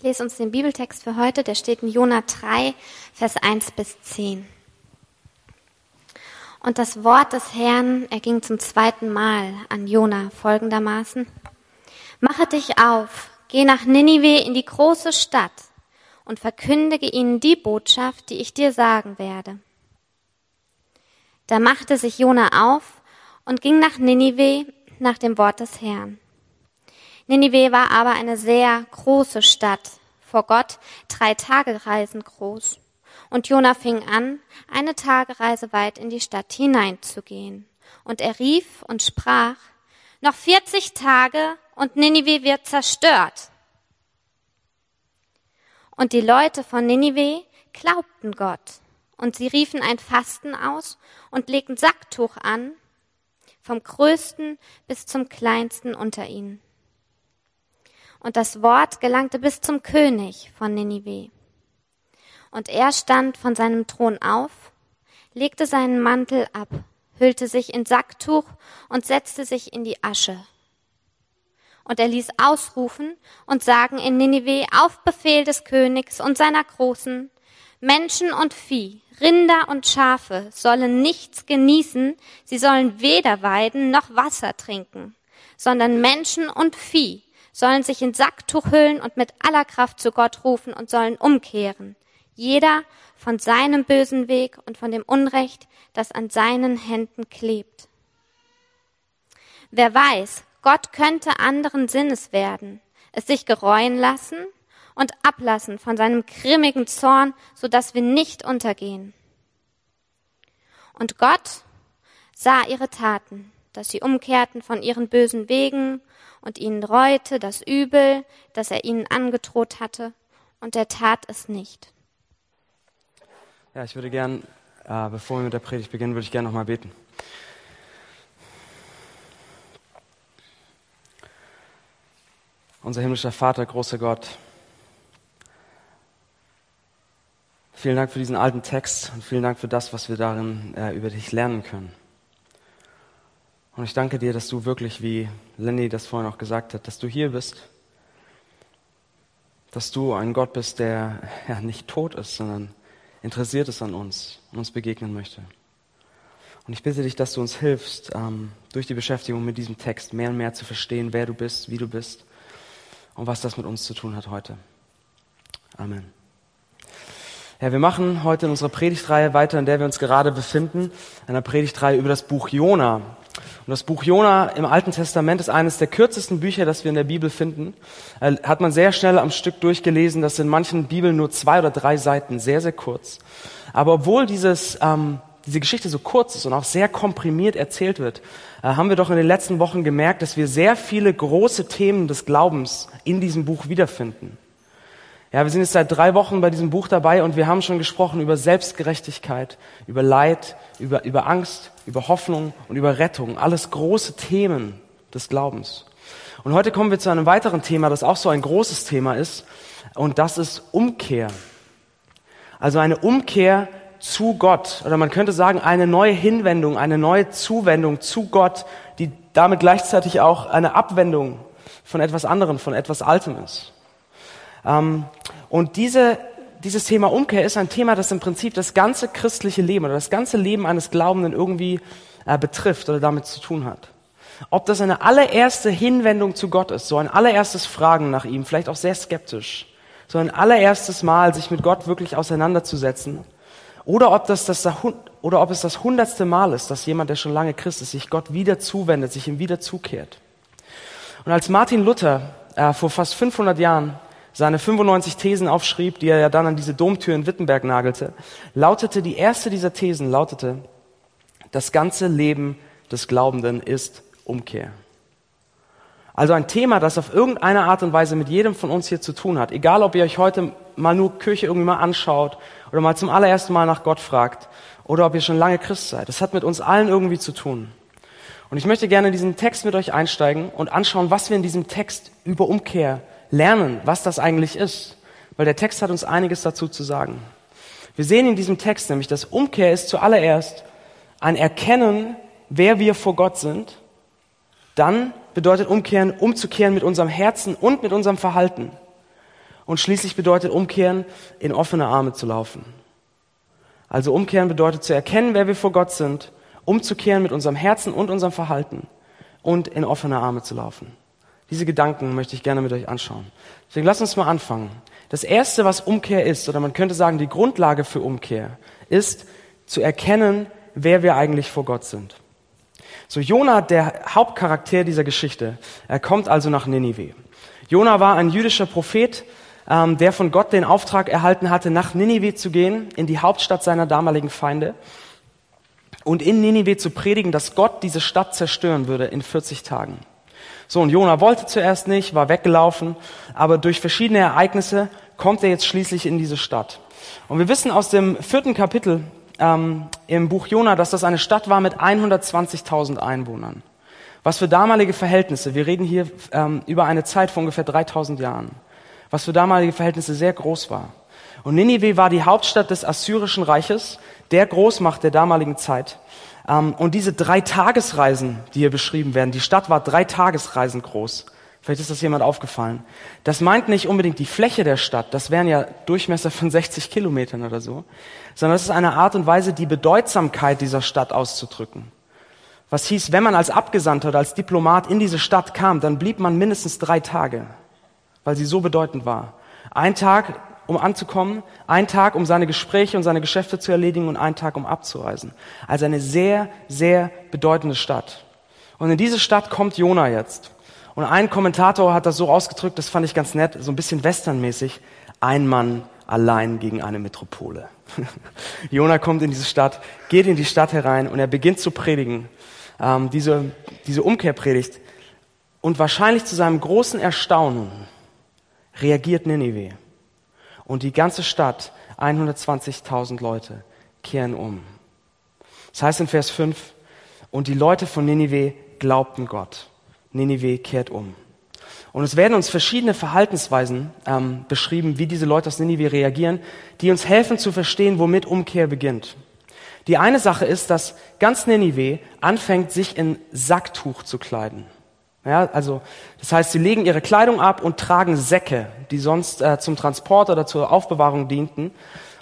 Ich lese uns den Bibeltext für heute, der steht in Jona 3, Vers 1 bis 10. Und das Wort des Herrn erging zum zweiten Mal an Jona folgendermaßen. Mache dich auf, geh nach Ninive in die große Stadt und verkündige ihnen die Botschaft, die ich dir sagen werde. Da machte sich Jona auf und ging nach Ninive nach dem Wort des Herrn. Ninive war aber eine sehr große Stadt, vor Gott drei Tagereisen groß. Und Jona fing an, eine Tagereise weit in die Stadt hineinzugehen. Und er rief und sprach, noch 40 Tage und Ninive wird zerstört. Und die Leute von Ninive glaubten Gott. Und sie riefen ein Fasten aus und legten Sacktuch an, vom größten bis zum kleinsten unter ihnen und das Wort gelangte bis zum König von Ninive. Und er stand von seinem Thron auf, legte seinen Mantel ab, hüllte sich in Sacktuch und setzte sich in die Asche. Und er ließ ausrufen und sagen in Ninive auf Befehl des Königs und seiner Großen, Menschen und Vieh, Rinder und Schafe sollen nichts genießen, sie sollen weder weiden noch Wasser trinken, sondern Menschen und Vieh sollen sich in Sacktuch hüllen und mit aller Kraft zu Gott rufen und sollen umkehren. Jeder von seinem bösen Weg und von dem Unrecht, das an seinen Händen klebt. Wer weiß, Gott könnte anderen Sinnes werden, es sich gereuen lassen und ablassen von seinem grimmigen Zorn, so dass wir nicht untergehen. Und Gott sah ihre Taten, dass sie umkehrten von ihren bösen Wegen und ihnen reute das Übel, das er ihnen angedroht hatte, und er tat es nicht. Ja, ich würde gern, äh, bevor wir mit der Predigt beginnen, würde ich gerne nochmal beten. Unser himmlischer Vater, großer Gott, vielen Dank für diesen alten Text und vielen Dank für das, was wir darin äh, über dich lernen können. Und ich danke dir, dass du wirklich, wie Lenny das vorhin auch gesagt hat, dass du hier bist. Dass du ein Gott bist, der ja, nicht tot ist, sondern interessiert ist an uns und uns begegnen möchte. Und ich bitte dich, dass du uns hilfst, ähm, durch die Beschäftigung mit diesem Text mehr und mehr zu verstehen, wer du bist, wie du bist und was das mit uns zu tun hat heute. Amen. Ja, wir machen heute in unserer Predigtreihe weiter, in der wir uns gerade befinden, einer Predigtreihe über das Buch Jona. Und das Buch Jona im Alten Testament ist eines der kürzesten Bücher, das wir in der Bibel finden. Äh, hat man sehr schnell am Stück durchgelesen. Das sind in manchen Bibeln nur zwei oder drei Seiten, sehr, sehr kurz. Aber obwohl dieses, ähm, diese Geschichte so kurz ist und auch sehr komprimiert erzählt wird, äh, haben wir doch in den letzten Wochen gemerkt, dass wir sehr viele große Themen des Glaubens in diesem Buch wiederfinden. Ja, wir sind jetzt seit drei Wochen bei diesem Buch dabei und wir haben schon gesprochen über Selbstgerechtigkeit, über Leid, über, über Angst, über Hoffnung und über Rettung. Alles große Themen des Glaubens. Und heute kommen wir zu einem weiteren Thema, das auch so ein großes Thema ist. Und das ist Umkehr. Also eine Umkehr zu Gott. Oder man könnte sagen, eine neue Hinwendung, eine neue Zuwendung zu Gott, die damit gleichzeitig auch eine Abwendung von etwas anderem, von etwas Altem ist. Ähm, und diese, dieses Thema Umkehr ist ein Thema, das im Prinzip das ganze christliche Leben oder das ganze Leben eines Glaubenden irgendwie äh, betrifft oder damit zu tun hat. Ob das eine allererste Hinwendung zu Gott ist, so ein allererstes Fragen nach ihm, vielleicht auch sehr skeptisch, so ein allererstes Mal sich mit Gott wirklich auseinanderzusetzen, oder ob, das das, oder ob es das hundertste Mal ist, dass jemand, der schon lange Christ ist, sich Gott wieder zuwendet, sich ihm wieder zukehrt. Und als Martin Luther äh, vor fast 500 Jahren seine 95 Thesen aufschrieb, die er ja dann an diese Domtür in Wittenberg nagelte, lautete die erste dieser Thesen, lautete, das ganze Leben des Glaubenden ist Umkehr. Also ein Thema, das auf irgendeine Art und Weise mit jedem von uns hier zu tun hat. Egal, ob ihr euch heute mal nur Kirche irgendwie mal anschaut oder mal zum allerersten Mal nach Gott fragt oder ob ihr schon lange Christ seid. Das hat mit uns allen irgendwie zu tun. Und ich möchte gerne in diesen Text mit euch einsteigen und anschauen, was wir in diesem Text über Umkehr lernen, was das eigentlich ist, weil der Text hat uns einiges dazu zu sagen. Wir sehen in diesem Text nämlich, dass Umkehr ist zuallererst ein Erkennen, wer wir vor Gott sind. Dann bedeutet Umkehren, umzukehren mit unserem Herzen und mit unserem Verhalten. Und schließlich bedeutet umkehren, in offene Arme zu laufen. Also umkehren bedeutet zu erkennen, wer wir vor Gott sind, umzukehren mit unserem Herzen und unserem Verhalten und in offene Arme zu laufen. Diese Gedanken möchte ich gerne mit euch anschauen. Deswegen lasst uns mal anfangen. Das erste, was Umkehr ist, oder man könnte sagen, die Grundlage für Umkehr, ist zu erkennen, wer wir eigentlich vor Gott sind. So, Jona, der Hauptcharakter dieser Geschichte, er kommt also nach Ninive. Jona war ein jüdischer Prophet, ähm, der von Gott den Auftrag erhalten hatte, nach Ninive zu gehen, in die Hauptstadt seiner damaligen Feinde, und in Ninive zu predigen, dass Gott diese Stadt zerstören würde in 40 Tagen. So, und Jona wollte zuerst nicht, war weggelaufen, aber durch verschiedene Ereignisse kommt er jetzt schließlich in diese Stadt. Und wir wissen aus dem vierten Kapitel ähm, im Buch Jona, dass das eine Stadt war mit 120.000 Einwohnern. Was für damalige Verhältnisse, wir reden hier ähm, über eine Zeit von ungefähr 3000 Jahren, was für damalige Verhältnisse sehr groß war. Und Ninive war die Hauptstadt des Assyrischen Reiches, der Großmacht der damaligen Zeit. Ähm, und diese drei Tagesreisen, die hier beschrieben werden, die Stadt war drei Tagesreisen groß. Vielleicht ist das jemand aufgefallen. Das meint nicht unbedingt die Fläche der Stadt, das wären ja Durchmesser von 60 Kilometern oder so, sondern es ist eine Art und Weise, die Bedeutsamkeit dieser Stadt auszudrücken. Was hieß, wenn man als Abgesandter oder als Diplomat in diese Stadt kam, dann blieb man mindestens drei Tage, weil sie so bedeutend war. Ein Tag um anzukommen, ein Tag, um seine Gespräche und seine Geschäfte zu erledigen und ein Tag, um abzureisen. Also eine sehr, sehr bedeutende Stadt. Und in diese Stadt kommt Jona jetzt. Und ein Kommentator hat das so ausgedrückt, das fand ich ganz nett, so ein bisschen westernmäßig. Ein Mann allein gegen eine Metropole. Jona kommt in diese Stadt, geht in die Stadt herein und er beginnt zu predigen. Ähm, diese, diese Umkehrpredigt. Und wahrscheinlich zu seinem großen Erstaunen reagiert Nineveh. Und die ganze Stadt, 120.000 Leute, kehren um. Das heißt in Vers 5, und die Leute von Ninive glaubten Gott. Ninive kehrt um. Und es werden uns verschiedene Verhaltensweisen ähm, beschrieben, wie diese Leute aus Ninive reagieren, die uns helfen zu verstehen, womit Umkehr beginnt. Die eine Sache ist, dass ganz Ninive anfängt, sich in Sacktuch zu kleiden. Ja, also das heißt, sie legen ihre Kleidung ab und tragen Säcke, die sonst äh, zum Transport oder zur Aufbewahrung dienten.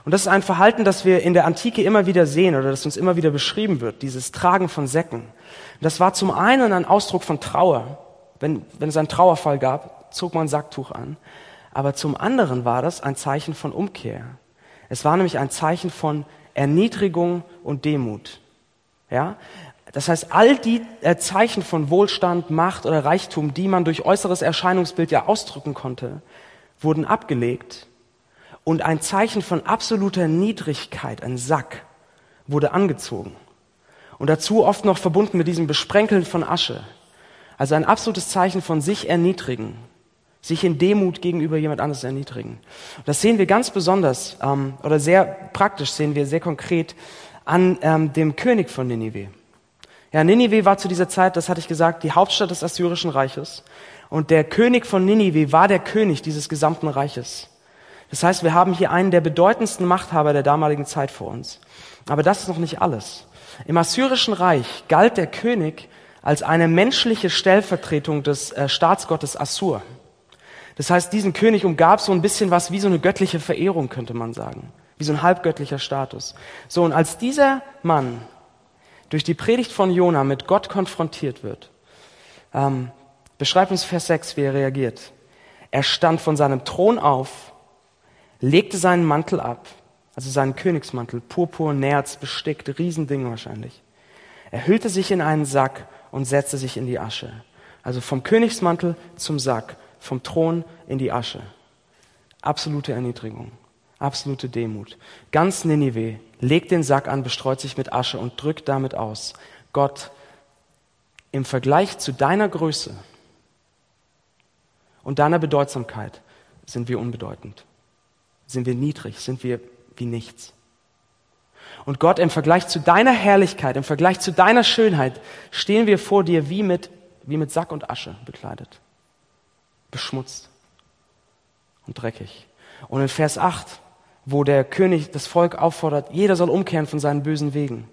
Und das ist ein Verhalten, das wir in der Antike immer wieder sehen oder das uns immer wieder beschrieben wird, dieses Tragen von Säcken. Das war zum einen ein Ausdruck von Trauer. Wenn, wenn es einen Trauerfall gab, zog man ein Sacktuch an. Aber zum anderen war das ein Zeichen von Umkehr. Es war nämlich ein Zeichen von Erniedrigung und Demut. Ja? Das heißt, all die äh, Zeichen von Wohlstand, Macht oder Reichtum, die man durch äußeres Erscheinungsbild ja ausdrücken konnte, wurden abgelegt und ein Zeichen von absoluter Niedrigkeit, ein Sack, wurde angezogen. Und dazu oft noch verbunden mit diesem Besprenkeln von Asche. Also ein absolutes Zeichen von sich erniedrigen, sich in Demut gegenüber jemand anderes erniedrigen. Das sehen wir ganz besonders ähm, oder sehr praktisch sehen wir sehr konkret an ähm, dem König von Ninive. Ja, Ninive war zu dieser Zeit, das hatte ich gesagt, die Hauptstadt des Assyrischen Reiches. Und der König von Ninive war der König dieses gesamten Reiches. Das heißt, wir haben hier einen der bedeutendsten Machthaber der damaligen Zeit vor uns. Aber das ist noch nicht alles. Im Assyrischen Reich galt der König als eine menschliche Stellvertretung des äh, Staatsgottes Assur. Das heißt, diesen König umgab so ein bisschen was wie so eine göttliche Verehrung, könnte man sagen. Wie so ein halbgöttlicher Status. So, und als dieser Mann durch die Predigt von Jona mit Gott konfrontiert wird, ähm, beschreibt uns Vers 6, wie er reagiert. Er stand von seinem Thron auf, legte seinen Mantel ab, also seinen Königsmantel, purpur, Nerz, bestickt, Riesending wahrscheinlich. Er hüllte sich in einen Sack und setzte sich in die Asche. Also vom Königsmantel zum Sack, vom Thron in die Asche. Absolute Erniedrigung, absolute Demut. Ganz Ninive legt den Sack an, bestreut sich mit Asche und drückt damit aus, Gott, im Vergleich zu deiner Größe und deiner Bedeutsamkeit sind wir unbedeutend, sind wir niedrig, sind wir wie nichts. Und Gott, im Vergleich zu deiner Herrlichkeit, im Vergleich zu deiner Schönheit, stehen wir vor dir wie mit, wie mit Sack und Asche bekleidet, beschmutzt und dreckig. Und in Vers 8 wo der König das Volk auffordert, jeder soll umkehren von seinen bösen Wegen.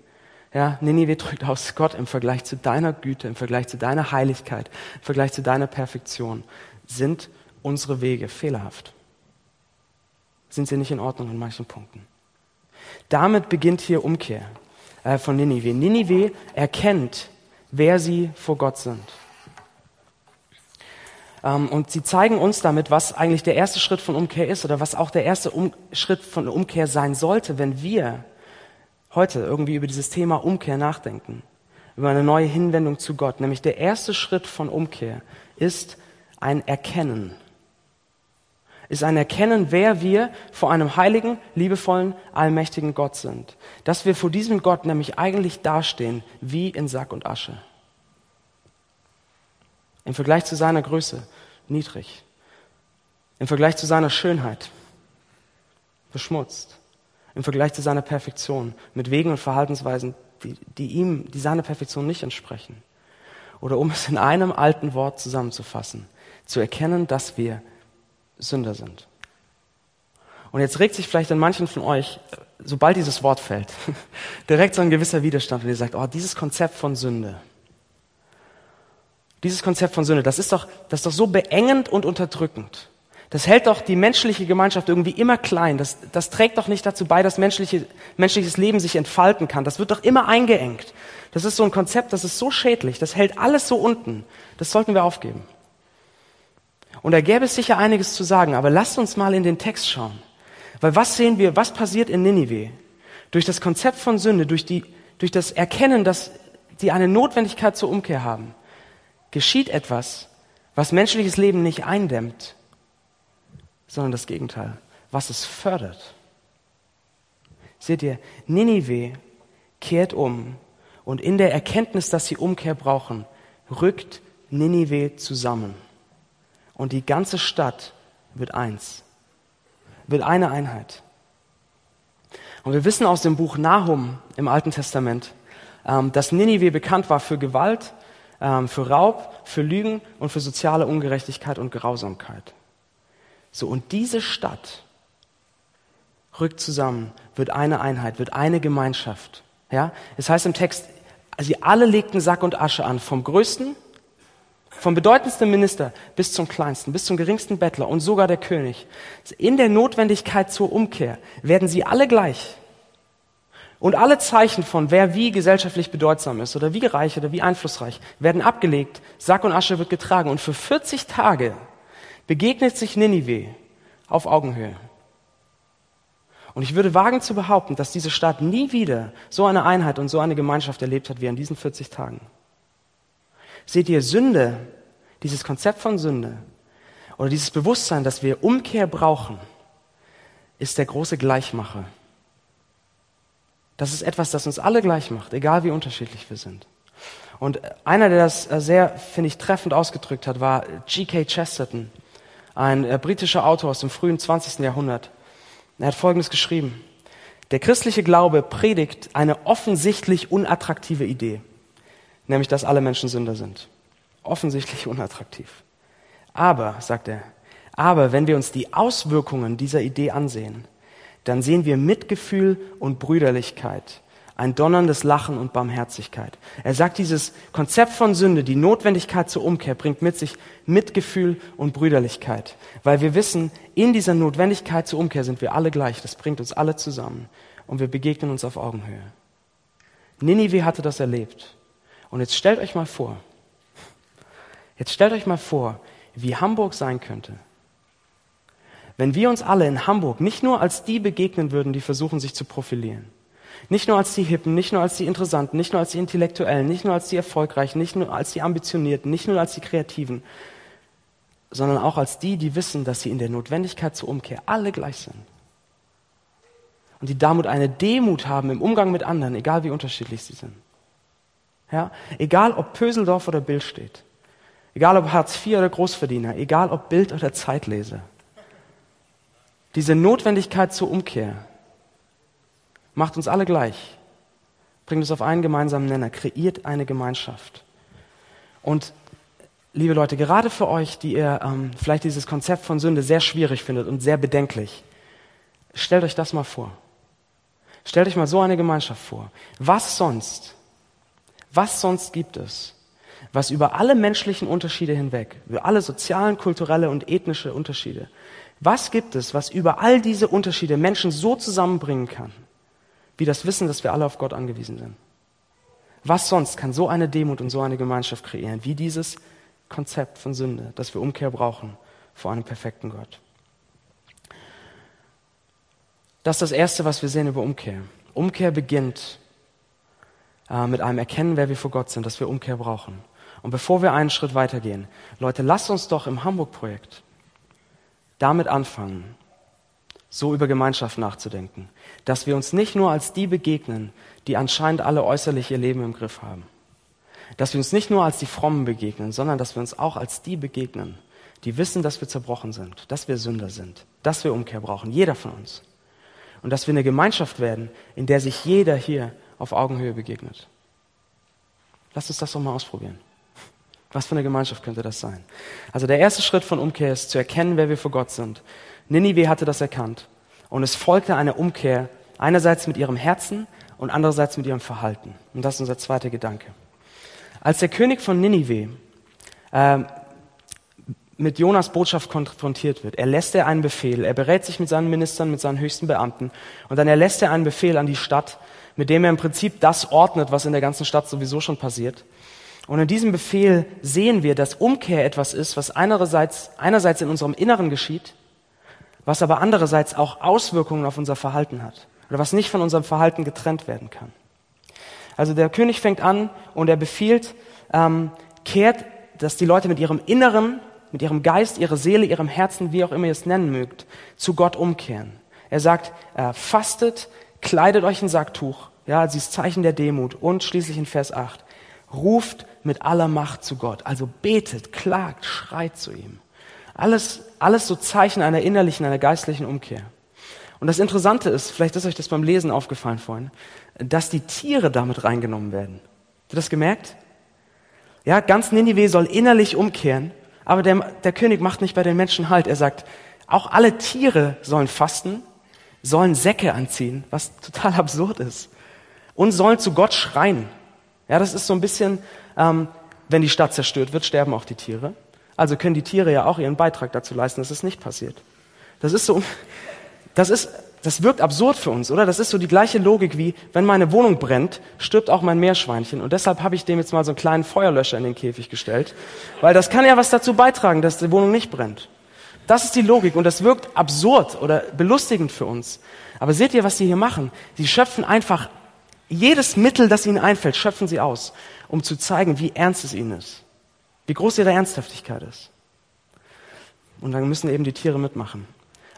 Ja, Ninive drückt aus Gott im Vergleich zu deiner Güte, im Vergleich zu deiner Heiligkeit, im Vergleich zu deiner Perfektion sind unsere Wege fehlerhaft. sind sie nicht in Ordnung in manchen Punkten. Damit beginnt hier Umkehr äh, von Ninive. Ninive erkennt, wer sie vor Gott sind. Ähm, und sie zeigen uns damit, was eigentlich der erste Schritt von Umkehr ist oder was auch der erste um Schritt von Umkehr sein sollte, wenn wir heute irgendwie über dieses Thema Umkehr nachdenken, über eine neue Hinwendung zu Gott. Nämlich der erste Schritt von Umkehr ist ein Erkennen ist ein Erkennen, wer wir vor einem heiligen, liebevollen, allmächtigen Gott sind. Dass wir vor diesem Gott nämlich eigentlich dastehen wie in Sack und Asche. Im Vergleich zu seiner Größe niedrig. Im Vergleich zu seiner Schönheit beschmutzt. Im Vergleich zu seiner Perfektion mit Wegen und Verhaltensweisen, die, die ihm, die seiner Perfektion nicht entsprechen. Oder um es in einem alten Wort zusammenzufassen, zu erkennen, dass wir Sünder sind. Und jetzt regt sich vielleicht an manchen von euch, sobald dieses Wort fällt, direkt so ein gewisser Widerstand und ihr sagt, oh, dieses Konzept von Sünde, dieses Konzept von Sünde, das ist doch, das ist doch so beengend und unterdrückend. Das hält doch die menschliche Gemeinschaft irgendwie immer klein. Das, das trägt doch nicht dazu bei, dass menschliche, menschliches Leben sich entfalten kann. Das wird doch immer eingeengt. Das ist so ein Konzept, das ist so schädlich. Das hält alles so unten. Das sollten wir aufgeben. Und da gäbe es sicher einiges zu sagen, aber lasst uns mal in den Text schauen. Weil was sehen wir, was passiert in Ninive? Durch das Konzept von Sünde, durch, die, durch das Erkennen, dass sie eine Notwendigkeit zur Umkehr haben, geschieht etwas, was menschliches Leben nicht eindämmt, sondern das Gegenteil, was es fördert. Seht ihr, Ninive kehrt um und in der Erkenntnis, dass sie Umkehr brauchen, rückt Ninive zusammen und die ganze Stadt wird eins, wird eine Einheit. Und wir wissen aus dem Buch Nahum im Alten Testament, ähm, dass Ninive bekannt war für Gewalt, ähm, für Raub, für Lügen und für soziale Ungerechtigkeit und Grausamkeit. So, und diese Stadt rückt zusammen, wird eine Einheit, wird eine Gemeinschaft. Ja, es heißt im Text, sie alle legten Sack und Asche an, vom Größten vom bedeutendsten Minister bis zum kleinsten, bis zum geringsten Bettler und sogar der König. In der Notwendigkeit zur Umkehr werden sie alle gleich. Und alle Zeichen von wer wie gesellschaftlich bedeutsam ist oder wie reich oder wie einflussreich werden abgelegt. Sack und Asche wird getragen. Und für 40 Tage begegnet sich Ninive auf Augenhöhe. Und ich würde wagen zu behaupten, dass diese Stadt nie wieder so eine Einheit und so eine Gemeinschaft erlebt hat wie an diesen 40 Tagen. Seht ihr, Sünde, dieses Konzept von Sünde oder dieses Bewusstsein, dass wir Umkehr brauchen, ist der große Gleichmacher. Das ist etwas, das uns alle gleich macht, egal wie unterschiedlich wir sind. Und einer, der das äh, sehr, finde ich, treffend ausgedrückt hat, war G.K. Chesterton, ein äh, britischer Autor aus dem frühen 20. Jahrhundert. Er hat Folgendes geschrieben. Der christliche Glaube predigt eine offensichtlich unattraktive Idee nämlich dass alle Menschen Sünder sind. Offensichtlich unattraktiv. Aber, sagt er, aber wenn wir uns die Auswirkungen dieser Idee ansehen, dann sehen wir Mitgefühl und Brüderlichkeit, ein donnerndes Lachen und Barmherzigkeit. Er sagt, dieses Konzept von Sünde, die Notwendigkeit zur Umkehr, bringt mit sich Mitgefühl und Brüderlichkeit, weil wir wissen, in dieser Notwendigkeit zur Umkehr sind wir alle gleich, das bringt uns alle zusammen. Und wir begegnen uns auf Augenhöhe. Ninive hatte das erlebt. Und jetzt stellt euch mal vor, jetzt stellt euch mal vor, wie Hamburg sein könnte, wenn wir uns alle in Hamburg nicht nur als die begegnen würden, die versuchen, sich zu profilieren. Nicht nur als die Hippen, nicht nur als die Interessanten, nicht nur als die Intellektuellen, nicht nur als die Erfolgreichen, nicht nur als die Ambitionierten, nicht nur als die Kreativen, sondern auch als die, die wissen, dass sie in der Notwendigkeit zur Umkehr alle gleich sind. Und die damit eine Demut haben im Umgang mit anderen, egal wie unterschiedlich sie sind. Ja? Egal ob Pöseldorf oder Bild steht. Egal ob Hartz IV oder Großverdiener. Egal ob Bild oder Zeitlese. Diese Notwendigkeit zur Umkehr macht uns alle gleich. Bringt uns auf einen gemeinsamen Nenner. Kreiert eine Gemeinschaft. Und liebe Leute, gerade für euch, die ihr ähm, vielleicht dieses Konzept von Sünde sehr schwierig findet und sehr bedenklich, stellt euch das mal vor. Stellt euch mal so eine Gemeinschaft vor. Was sonst was sonst gibt es, was über alle menschlichen Unterschiede hinweg, über alle sozialen, kulturelle und ethnische Unterschiede, Was gibt es, was über all diese Unterschiede Menschen so zusammenbringen kann, wie das Wissen, dass wir alle auf Gott angewiesen sind? Was sonst kann so eine Demut und so eine Gemeinschaft kreieren, wie dieses Konzept von Sünde, dass wir Umkehr brauchen vor einem perfekten Gott? Das ist das Erste, was wir sehen über Umkehr. Umkehr beginnt äh, mit einem Erkennen, wer wir vor Gott sind, dass wir Umkehr brauchen. Und bevor wir einen Schritt weitergehen, Leute, lasst uns doch im Hamburg-Projekt damit anfangen, so über Gemeinschaft nachzudenken, dass wir uns nicht nur als die begegnen, die anscheinend alle äußerlich ihr Leben im Griff haben, dass wir uns nicht nur als die Frommen begegnen, sondern dass wir uns auch als die begegnen, die wissen, dass wir zerbrochen sind, dass wir Sünder sind, dass wir Umkehr brauchen, jeder von uns. Und dass wir eine Gemeinschaft werden, in der sich jeder hier auf Augenhöhe begegnet. Lasst uns das doch mal ausprobieren. Was für eine Gemeinschaft könnte das sein? Also der erste Schritt von Umkehr ist zu erkennen, wer wir vor Gott sind. Ninive hatte das erkannt. Und es folgte eine Umkehr, einerseits mit ihrem Herzen und andererseits mit ihrem Verhalten. Und das ist unser zweiter Gedanke. Als der König von Ninive äh, mit Jonas Botschaft konfrontiert wird, erlässt er einen Befehl, er berät sich mit seinen Ministern, mit seinen höchsten Beamten und dann erlässt er einen Befehl an die Stadt, mit dem er im Prinzip das ordnet, was in der ganzen Stadt sowieso schon passiert. Und in diesem Befehl sehen wir, dass Umkehr etwas ist, was einerseits, einerseits in unserem Inneren geschieht, was aber andererseits auch Auswirkungen auf unser Verhalten hat oder was nicht von unserem Verhalten getrennt werden kann. Also der König fängt an und er befiehlt, ähm, kehrt, dass die Leute mit ihrem Inneren, mit ihrem Geist, ihrer Seele, ihrem Herzen, wie auch immer ihr es nennen mögt, zu Gott umkehren. Er sagt, äh, fastet, kleidet euch ein Sacktuch, ja, sie ist Zeichen der Demut und schließlich in Vers 8, ruft mit aller Macht zu Gott. Also betet, klagt, schreit zu ihm. Alles, alles so Zeichen einer innerlichen, einer geistlichen Umkehr. Und das Interessante ist, vielleicht ist euch das beim Lesen aufgefallen vorhin, dass die Tiere damit reingenommen werden. Habt ihr das gemerkt? Ja, ganz Ninive soll innerlich umkehren, aber der, der König macht nicht bei den Menschen Halt. Er sagt, auch alle Tiere sollen fasten, sollen Säcke anziehen, was total absurd ist, und sollen zu Gott schreien. Ja, das ist so ein bisschen, ähm, wenn die Stadt zerstört wird, sterben auch die Tiere. Also können die Tiere ja auch ihren Beitrag dazu leisten, dass es nicht passiert. Das ist so, das ist, das wirkt absurd für uns, oder? Das ist so die gleiche Logik wie, wenn meine Wohnung brennt, stirbt auch mein Meerschweinchen. Und deshalb habe ich dem jetzt mal so einen kleinen Feuerlöscher in den Käfig gestellt, weil das kann ja was dazu beitragen, dass die Wohnung nicht brennt. Das ist die Logik und das wirkt absurd oder belustigend für uns. Aber seht ihr, was sie hier machen? Sie schöpfen einfach jedes Mittel, das ihnen einfällt, schöpfen sie aus, um zu zeigen, wie ernst es ihnen ist, wie groß ihre Ernsthaftigkeit ist. Und dann müssen eben die Tiere mitmachen.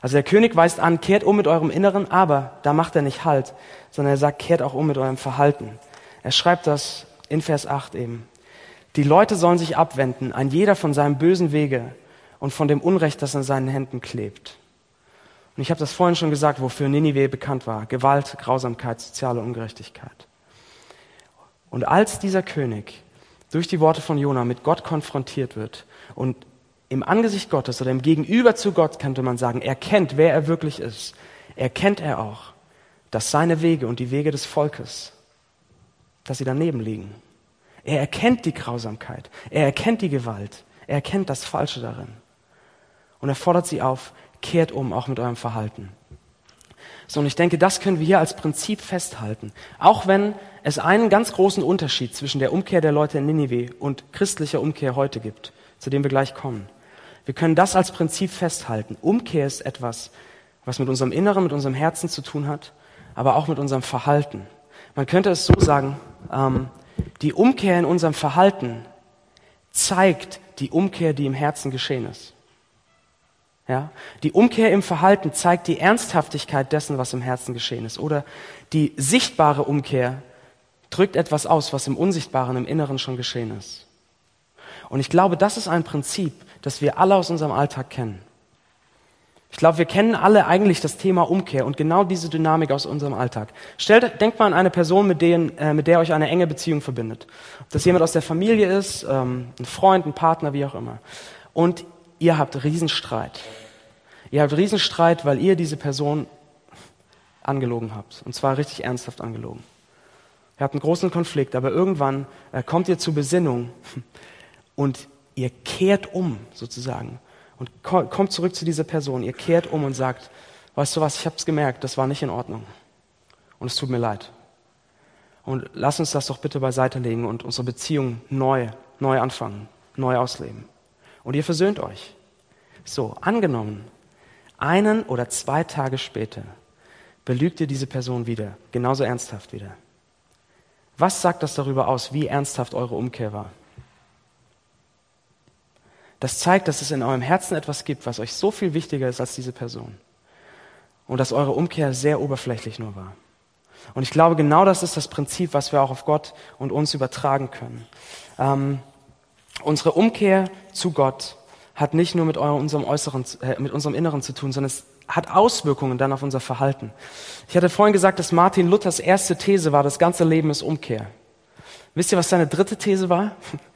Also der König weist an, kehrt um mit eurem Inneren, aber da macht er nicht Halt, sondern er sagt, kehrt auch um mit eurem Verhalten. Er schreibt das in Vers 8 eben. Die Leute sollen sich abwenden, ein jeder von seinem bösen Wege und von dem Unrecht, das an seinen Händen klebt. Und ich habe das vorhin schon gesagt, wofür Ninive bekannt war. Gewalt, Grausamkeit, soziale Ungerechtigkeit. Und als dieser König durch die Worte von Jona mit Gott konfrontiert wird und im Angesicht Gottes oder im Gegenüber zu Gott könnte man sagen, erkennt, wer er wirklich ist, erkennt er auch, dass seine Wege und die Wege des Volkes, dass sie daneben liegen. Er erkennt die Grausamkeit, er erkennt die Gewalt, er erkennt das Falsche darin. Und er fordert sie auf, kehrt um, auch mit eurem Verhalten. So, und ich denke, das können wir hier als Prinzip festhalten. Auch wenn es einen ganz großen Unterschied zwischen der Umkehr der Leute in Ninive und christlicher Umkehr heute gibt, zu dem wir gleich kommen. Wir können das als Prinzip festhalten. Umkehr ist etwas, was mit unserem Inneren, mit unserem Herzen zu tun hat, aber auch mit unserem Verhalten. Man könnte es so sagen, ähm, die Umkehr in unserem Verhalten zeigt die Umkehr, die im Herzen geschehen ist. Ja? Die Umkehr im Verhalten zeigt die Ernsthaftigkeit dessen, was im Herzen geschehen ist. Oder die sichtbare Umkehr drückt etwas aus, was im Unsichtbaren, im Inneren schon geschehen ist. Und ich glaube, das ist ein Prinzip, das wir alle aus unserem Alltag kennen. Ich glaube, wir kennen alle eigentlich das Thema Umkehr und genau diese Dynamik aus unserem Alltag. Stellt, denkt mal an eine Person, mit, denen, äh, mit der euch eine enge Beziehung verbindet. Ob das jemand aus der Familie ist, ähm, ein Freund, ein Partner, wie auch immer. Und ihr habt Riesenstreit. Ihr habt Riesenstreit, weil ihr diese Person angelogen habt. Und zwar richtig ernsthaft angelogen. Ihr habt einen großen Konflikt, aber irgendwann äh, kommt ihr zur Besinnung und ihr kehrt um, sozusagen. Und kommt zurück zu dieser Person. Ihr kehrt um und sagt, weißt du was, ich habe es gemerkt, das war nicht in Ordnung. Und es tut mir leid. Und lass uns das doch bitte beiseite legen und unsere Beziehung neu, neu anfangen, neu ausleben. Und ihr versöhnt euch. So, angenommen, einen oder zwei Tage später belügt ihr diese Person wieder, genauso ernsthaft wieder. Was sagt das darüber aus, wie ernsthaft eure Umkehr war? Das zeigt, dass es in eurem Herzen etwas gibt, was euch so viel wichtiger ist als diese Person. Und dass eure Umkehr sehr oberflächlich nur war. Und ich glaube, genau das ist das Prinzip, was wir auch auf Gott und uns übertragen können. Ähm, unsere Umkehr zu Gott hat nicht nur mit, unserem Äußeren, äh, mit unserem Inneren zu tun, sondern es hat Auswirkungen dann auf unser Verhalten. Ich hatte vorhin gesagt, dass Martin Luthers erste These war, das ganze Leben ist Umkehr. Wisst ihr, was seine dritte These war?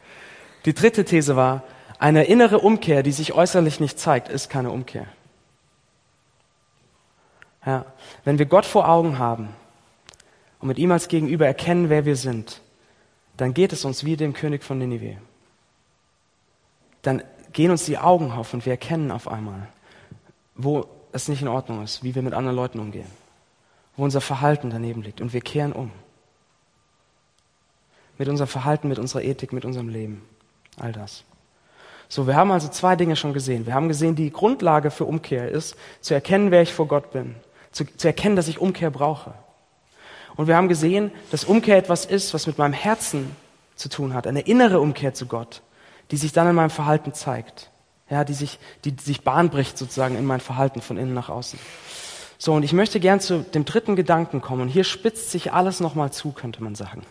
Die dritte These war, eine innere Umkehr, die sich äußerlich nicht zeigt, ist keine Umkehr. Ja, wenn wir Gott vor Augen haben und mit ihm als Gegenüber erkennen, wer wir sind, dann geht es uns wie dem König von Ninive. Dann gehen uns die Augen auf und wir erkennen auf einmal, wo es nicht in Ordnung ist, wie wir mit anderen Leuten umgehen, wo unser Verhalten daneben liegt und wir kehren um. Mit unserem Verhalten, mit unserer Ethik, mit unserem Leben. All das. So, wir haben also zwei Dinge schon gesehen. Wir haben gesehen, die Grundlage für Umkehr ist, zu erkennen, wer ich vor Gott bin. Zu, zu erkennen, dass ich Umkehr brauche. Und wir haben gesehen, dass Umkehr etwas ist, was mit meinem Herzen zu tun hat. Eine innere Umkehr zu Gott, die sich dann in meinem Verhalten zeigt. Ja, die sich, die, sich Bahn bricht sozusagen in mein Verhalten von innen nach außen. So, und ich möchte gern zu dem dritten Gedanken kommen. Und hier spitzt sich alles nochmal zu, könnte man sagen.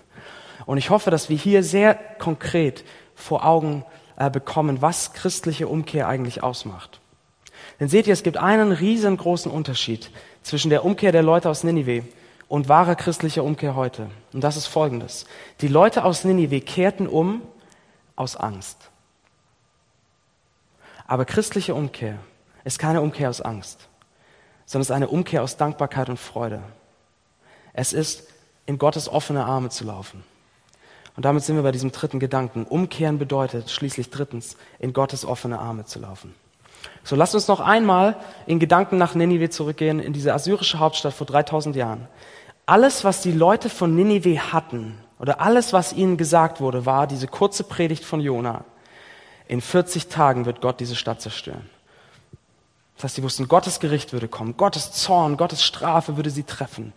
Und ich hoffe, dass wir hier sehr konkret vor Augen äh, bekommen, was christliche Umkehr eigentlich ausmacht. Denn seht ihr, es gibt einen riesengroßen Unterschied zwischen der Umkehr der Leute aus Ninive und wahrer christlicher Umkehr heute. Und das ist folgendes. Die Leute aus Ninive kehrten um aus Angst. Aber christliche Umkehr ist keine Umkehr aus Angst, sondern es ist eine Umkehr aus Dankbarkeit und Freude. Es ist, in Gottes offene Arme zu laufen. Und damit sind wir bei diesem dritten Gedanken. Umkehren bedeutet schließlich drittens, in Gottes offene Arme zu laufen. So, lasst uns noch einmal in Gedanken nach Ninive zurückgehen, in diese assyrische Hauptstadt vor 3000 Jahren. Alles, was die Leute von Ninive hatten, oder alles, was ihnen gesagt wurde, war diese kurze Predigt von Jona. In 40 Tagen wird Gott diese Stadt zerstören. Das heißt, sie wussten, Gottes Gericht würde kommen, Gottes Zorn, Gottes Strafe würde sie treffen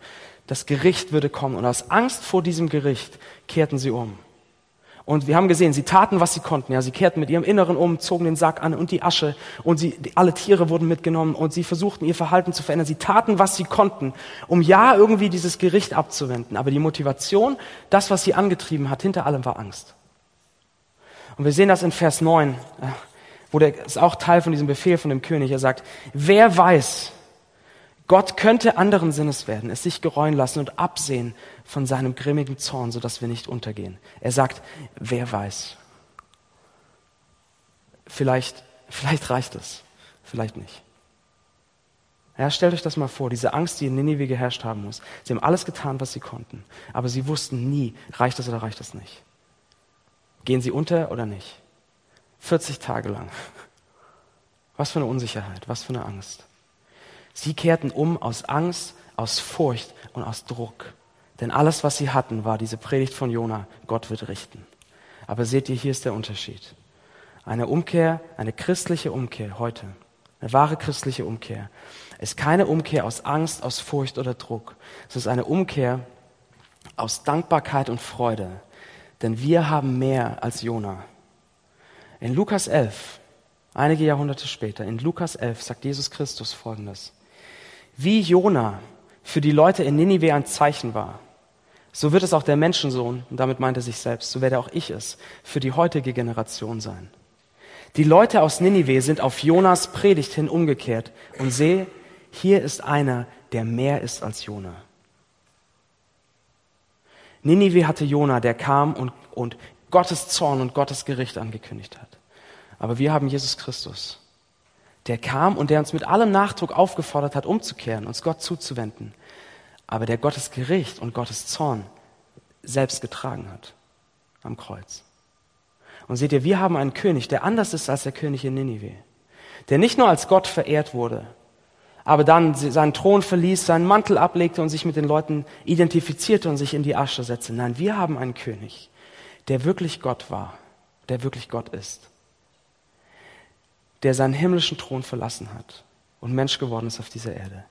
das Gericht würde kommen. Und aus Angst vor diesem Gericht kehrten sie um. Und wir haben gesehen, sie taten, was sie konnten. Ja, sie kehrten mit ihrem Inneren um, zogen den Sack an und die Asche und sie, alle Tiere wurden mitgenommen und sie versuchten ihr Verhalten zu verändern. Sie taten, was sie konnten, um ja irgendwie dieses Gericht abzuwenden. Aber die Motivation, das, was sie angetrieben hat, hinter allem war Angst. Und wir sehen das in Vers 9, wo der ist auch Teil von diesem Befehl von dem König. Er sagt, wer weiß, Gott könnte anderen Sinnes werden, es sich gereuen lassen und absehen von seinem grimmigen Zorn, sodass wir nicht untergehen. Er sagt, wer weiß. Vielleicht, vielleicht reicht es, vielleicht nicht. Ja, stellt euch das mal vor, diese Angst, die in Ninive geherrscht haben muss. Sie haben alles getan, was sie konnten, aber sie wussten nie, reicht es oder reicht es nicht. Gehen sie unter oder nicht? 40 Tage lang. Was für eine Unsicherheit, was für eine Angst. Sie kehrten um aus Angst, aus Furcht und aus Druck. Denn alles, was sie hatten, war diese Predigt von Jona, Gott wird richten. Aber seht ihr, hier ist der Unterschied. Eine Umkehr, eine christliche Umkehr heute, eine wahre christliche Umkehr, ist keine Umkehr aus Angst, aus Furcht oder Druck. Es ist eine Umkehr aus Dankbarkeit und Freude. Denn wir haben mehr als Jona. In Lukas 11, einige Jahrhunderte später, in Lukas 11 sagt Jesus Christus Folgendes. Wie Jona für die Leute in Ninive ein Zeichen war, so wird es auch der Menschensohn, und damit meint er sich selbst, so werde auch ich es, für die heutige Generation sein. Die Leute aus Ninive sind auf Jonas Predigt hin umgekehrt und sehe, hier ist einer, der mehr ist als Jona. Ninive hatte Jona, der kam und, und Gottes Zorn und Gottes Gericht angekündigt hat. Aber wir haben Jesus Christus, der kam und der uns mit allem Nachdruck aufgefordert hat, umzukehren, uns Gott zuzuwenden, aber der Gottes Gericht und Gottes Zorn selbst getragen hat am Kreuz. Und seht ihr, wir haben einen König, der anders ist als der König in Ninive. der nicht nur als Gott verehrt wurde, aber dann seinen Thron verließ, seinen Mantel ablegte und sich mit den Leuten identifizierte und sich in die Asche setzte. Nein, wir haben einen König, der wirklich Gott war, der wirklich Gott ist, der seinen himmlischen Thron verlassen hat und Mensch geworden ist auf dieser Erde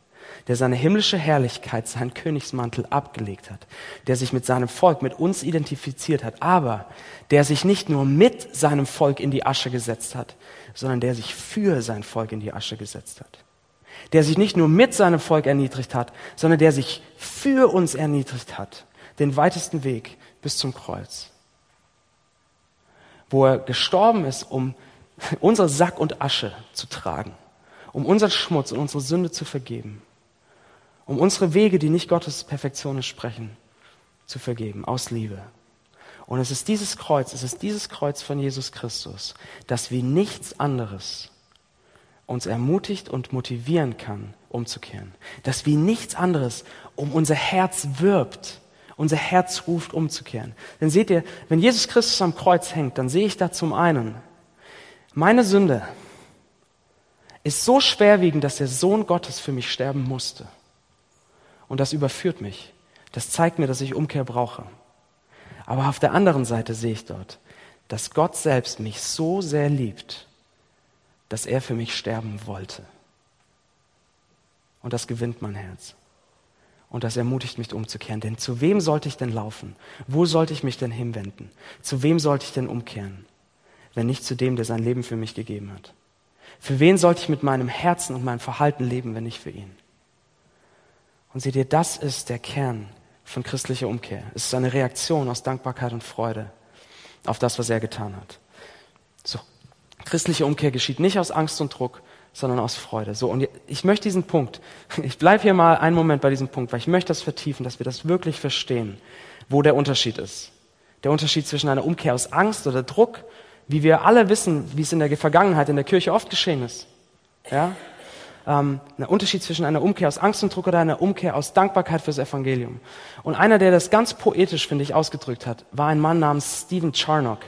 der seine himmlische Herrlichkeit, seinen Königsmantel abgelegt hat, der sich mit seinem Volk, mit uns identifiziert hat, aber der sich nicht nur mit seinem Volk in die Asche gesetzt hat, sondern der sich für sein Volk in die Asche gesetzt hat. Der sich nicht nur mit seinem Volk erniedrigt hat, sondern der sich für uns erniedrigt hat, den weitesten Weg bis zum Kreuz. Wo er gestorben ist, um unsere Sack und Asche zu tragen, um unseren Schmutz und unsere Sünde zu vergeben um unsere Wege, die nicht Gottes Perfektion entsprechen, zu vergeben, aus Liebe. Und es ist dieses Kreuz, es ist dieses Kreuz von Jesus Christus, das wie nichts anderes uns ermutigt und motivieren kann, umzukehren. Das wie nichts anderes um unser Herz wirbt, unser Herz ruft, umzukehren. Denn seht ihr, wenn Jesus Christus am Kreuz hängt, dann sehe ich da zum einen, meine Sünde ist so schwerwiegend, dass der Sohn Gottes für mich sterben musste. Und das überführt mich. Das zeigt mir, dass ich Umkehr brauche. Aber auf der anderen Seite sehe ich dort, dass Gott selbst mich so sehr liebt, dass er für mich sterben wollte. Und das gewinnt mein Herz. Und das ermutigt mich umzukehren. Denn zu wem sollte ich denn laufen? Wo sollte ich mich denn hinwenden? Zu wem sollte ich denn umkehren? Wenn nicht zu dem, der sein Leben für mich gegeben hat. Für wen sollte ich mit meinem Herzen und meinem Verhalten leben, wenn nicht für ihn? Und seht ihr, das ist der Kern von christlicher Umkehr. Es ist eine Reaktion aus Dankbarkeit und Freude auf das, was er getan hat. So. Christliche Umkehr geschieht nicht aus Angst und Druck, sondern aus Freude. So, und ich möchte diesen Punkt, ich bleibe hier mal einen Moment bei diesem Punkt, weil ich möchte das vertiefen, dass wir das wirklich verstehen, wo der Unterschied ist. Der Unterschied zwischen einer Umkehr aus Angst oder Druck, wie wir alle wissen, wie es in der Vergangenheit in der Kirche oft geschehen ist. Ja? ähm, ein Unterschied zwischen einer Umkehr aus Angst und Druck oder einer Umkehr aus Dankbarkeit fürs Evangelium. Und einer, der das ganz poetisch, finde ich, ausgedrückt hat, war ein Mann namens Stephen Charnock.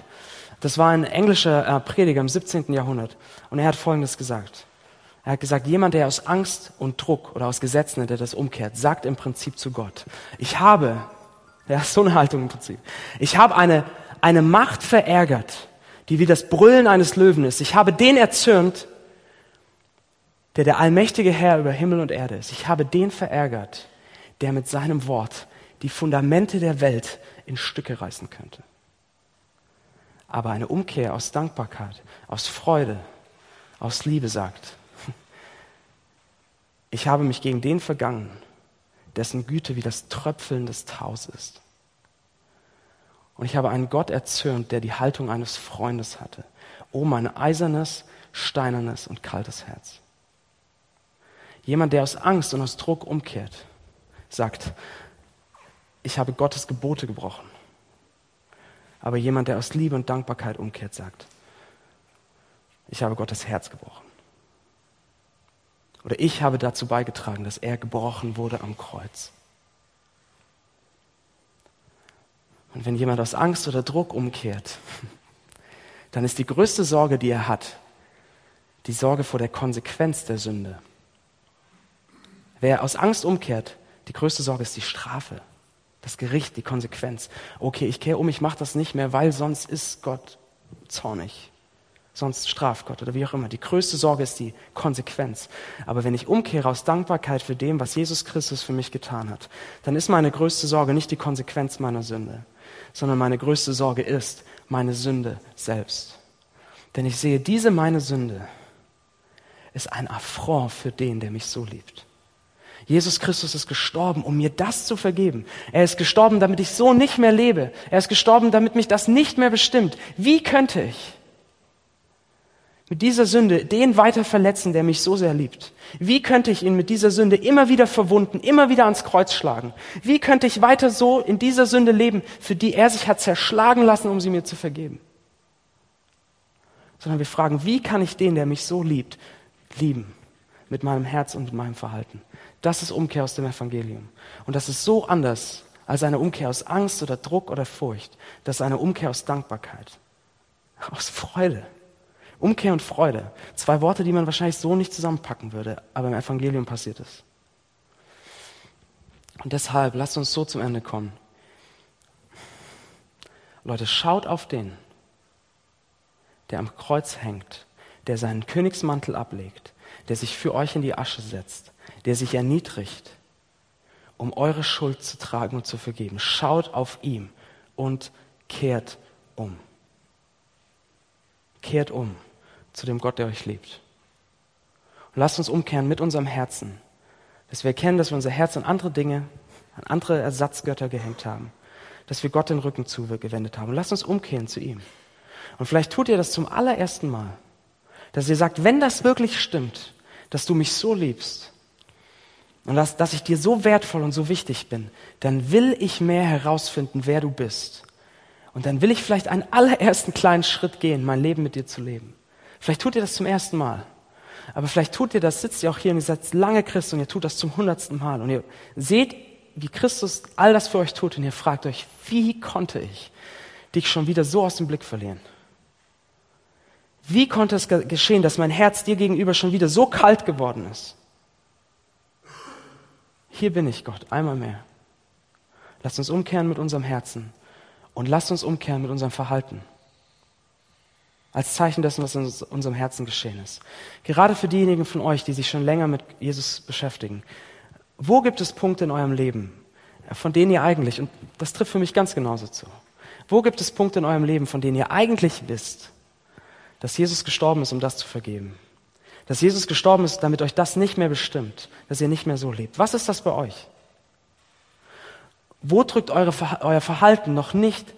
Das war ein englischer äh, Prediger im 17. Jahrhundert. Und er hat Folgendes gesagt. Er hat gesagt, jemand, der aus Angst und Druck oder aus Gesetzen, der das umkehrt, sagt im Prinzip zu Gott, ich habe, ja, so eine Haltung im Prinzip, ich habe eine, eine Macht verärgert, die wie das Brüllen eines Löwen ist. Ich habe den erzürnt, der der allmächtige Herr über Himmel und Erde ist. Ich habe den verärgert, der mit seinem Wort die Fundamente der Welt in Stücke reißen könnte. Aber eine Umkehr aus Dankbarkeit, aus Freude, aus Liebe sagt, ich habe mich gegen den vergangen, dessen Güte wie das Tröpfeln des Taus ist. Und ich habe einen Gott erzürnt, der die Haltung eines Freundes hatte. Oh, mein eisernes, steinernes und kaltes Herz. Jemand, der aus Angst und aus Druck umkehrt, sagt, ich habe Gottes Gebote gebrochen. Aber jemand, der aus Liebe und Dankbarkeit umkehrt, sagt, ich habe Gottes Herz gebrochen. Oder ich habe dazu beigetragen, dass er gebrochen wurde am Kreuz. Und wenn jemand aus Angst oder Druck umkehrt, dann ist die größte Sorge, die er hat, die Sorge vor der Konsequenz der Sünde. Wer aus Angst umkehrt, die größte Sorge ist die Strafe, das Gericht, die Konsequenz. Okay, ich kehre um, ich mache das nicht mehr, weil sonst ist Gott zornig. Sonst straft Gott oder wie auch immer. Die größte Sorge ist die Konsequenz. Aber wenn ich umkehre aus Dankbarkeit für dem, was Jesus Christus für mich getan hat, dann ist meine größte Sorge nicht die Konsequenz meiner Sünde, sondern meine größte Sorge ist meine Sünde selbst. Denn ich sehe, diese meine Sünde ist ein Affront für den, der mich so liebt. Jesus Christus ist gestorben, um mir das zu vergeben. Er ist gestorben, damit ich so nicht mehr lebe. Er ist gestorben, damit mich das nicht mehr bestimmt. Wie könnte ich mit dieser Sünde den weiter verletzen, der mich so sehr liebt? Wie könnte ich ihn mit dieser Sünde immer wieder verwunden, immer wieder ans Kreuz schlagen? Wie könnte ich weiter so in dieser Sünde leben, für die er sich hat zerschlagen lassen, um sie mir zu vergeben? Sondern wir fragen, wie kann ich den, der mich so liebt, lieben? Mit meinem Herz und meinem Verhalten. Das ist Umkehr aus dem Evangelium. Und das ist so anders als eine Umkehr aus Angst oder Druck oder Furcht. Das ist eine Umkehr aus Dankbarkeit, aus Freude. Umkehr und Freude. Zwei Worte, die man wahrscheinlich so nicht zusammenpacken würde, aber im Evangelium passiert es. Und deshalb lasst uns so zum Ende kommen. Leute, schaut auf den, der am Kreuz hängt, der seinen Königsmantel ablegt, der sich für euch in die Asche setzt, der sich erniedrigt, um eure Schuld zu tragen und zu vergeben. Schaut auf ihm und kehrt um. Kehrt um zu dem Gott, der euch liebt. Und lasst uns umkehren mit unserem Herzen, dass wir erkennen, dass wir unser Herz an andere Dinge, an andere Ersatzgötter gehängt haben, dass wir Gott den Rücken zugewendet haben. Und lasst uns umkehren zu ihm. Und vielleicht tut ihr das zum allerersten Mal, dass ihr sagt, wenn das wirklich stimmt, dass du mich so liebst und dass, dass ich dir so wertvoll und so wichtig bin, dann will ich mehr herausfinden, wer du bist. Und dann will ich vielleicht einen allerersten kleinen Schritt gehen, mein Leben mit dir zu leben. Vielleicht tut ihr das zum ersten Mal. Aber vielleicht tut ihr das, sitzt ihr auch hier und ihr seid lange Christ und ihr tut das zum hundertsten Mal. Und ihr seht, wie Christus all das für euch tut und ihr fragt euch, wie konnte ich dich schon wieder so aus dem Blick verlieren? Wie konnte es geschehen, dass mein Herz dir gegenüber schon wieder so kalt geworden ist? Hier bin ich, Gott, einmal mehr. Lasst uns umkehren mit unserem Herzen und lasst uns umkehren mit unserem Verhalten. Als Zeichen dessen, was in unserem Herzen geschehen ist. Gerade für diejenigen von euch, die sich schon länger mit Jesus beschäftigen. Wo gibt es Punkte in eurem Leben, von denen ihr eigentlich, und das trifft für mich ganz genauso zu, wo gibt es Punkte in eurem Leben, von denen ihr eigentlich wisst, dass Jesus gestorben ist, um das zu vergeben. Dass Jesus gestorben ist, damit euch das nicht mehr bestimmt, dass ihr nicht mehr so lebt. Was ist das bei euch? Wo drückt eure, euer Verhalten noch nicht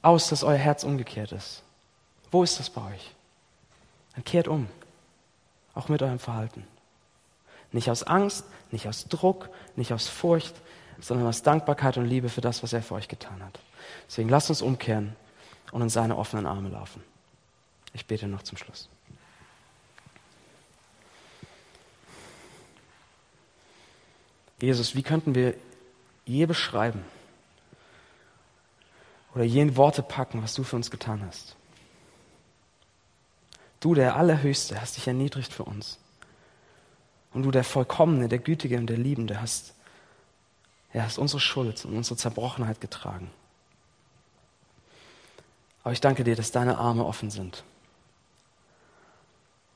aus, dass euer Herz umgekehrt ist? Wo ist das bei euch? Dann kehrt um, auch mit eurem Verhalten. Nicht aus Angst, nicht aus Druck, nicht aus Furcht, sondern aus Dankbarkeit und Liebe für das, was er für euch getan hat. Deswegen lasst uns umkehren und in seine offenen Arme laufen. Ich bete noch zum Schluss. Jesus, wie könnten wir je beschreiben oder je in Worte packen, was du für uns getan hast? Du, der Allerhöchste, hast dich erniedrigt für uns. Und du, der Vollkommene, der Gütige und der Liebende, hast, ja, hast unsere Schuld und unsere Zerbrochenheit getragen. Aber ich danke dir, dass deine Arme offen sind.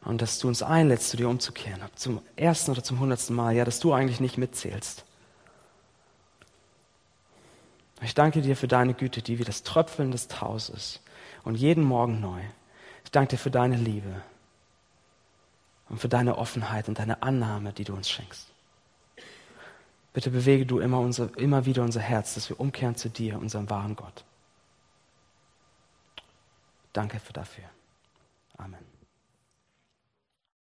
Und dass du uns einlädst, zu dir umzukehren, zum ersten oder zum hundertsten Mal, ja, dass du eigentlich nicht mitzählst. Ich danke dir für deine Güte, die wie das Tröpfeln des Taus ist und jeden Morgen neu. Ich danke dir für deine Liebe und für deine Offenheit und deine Annahme, die du uns schenkst. Bitte bewege du immer, unser, immer wieder unser Herz, dass wir umkehren zu dir, unserem wahren Gott. Danke für dafür. Amen.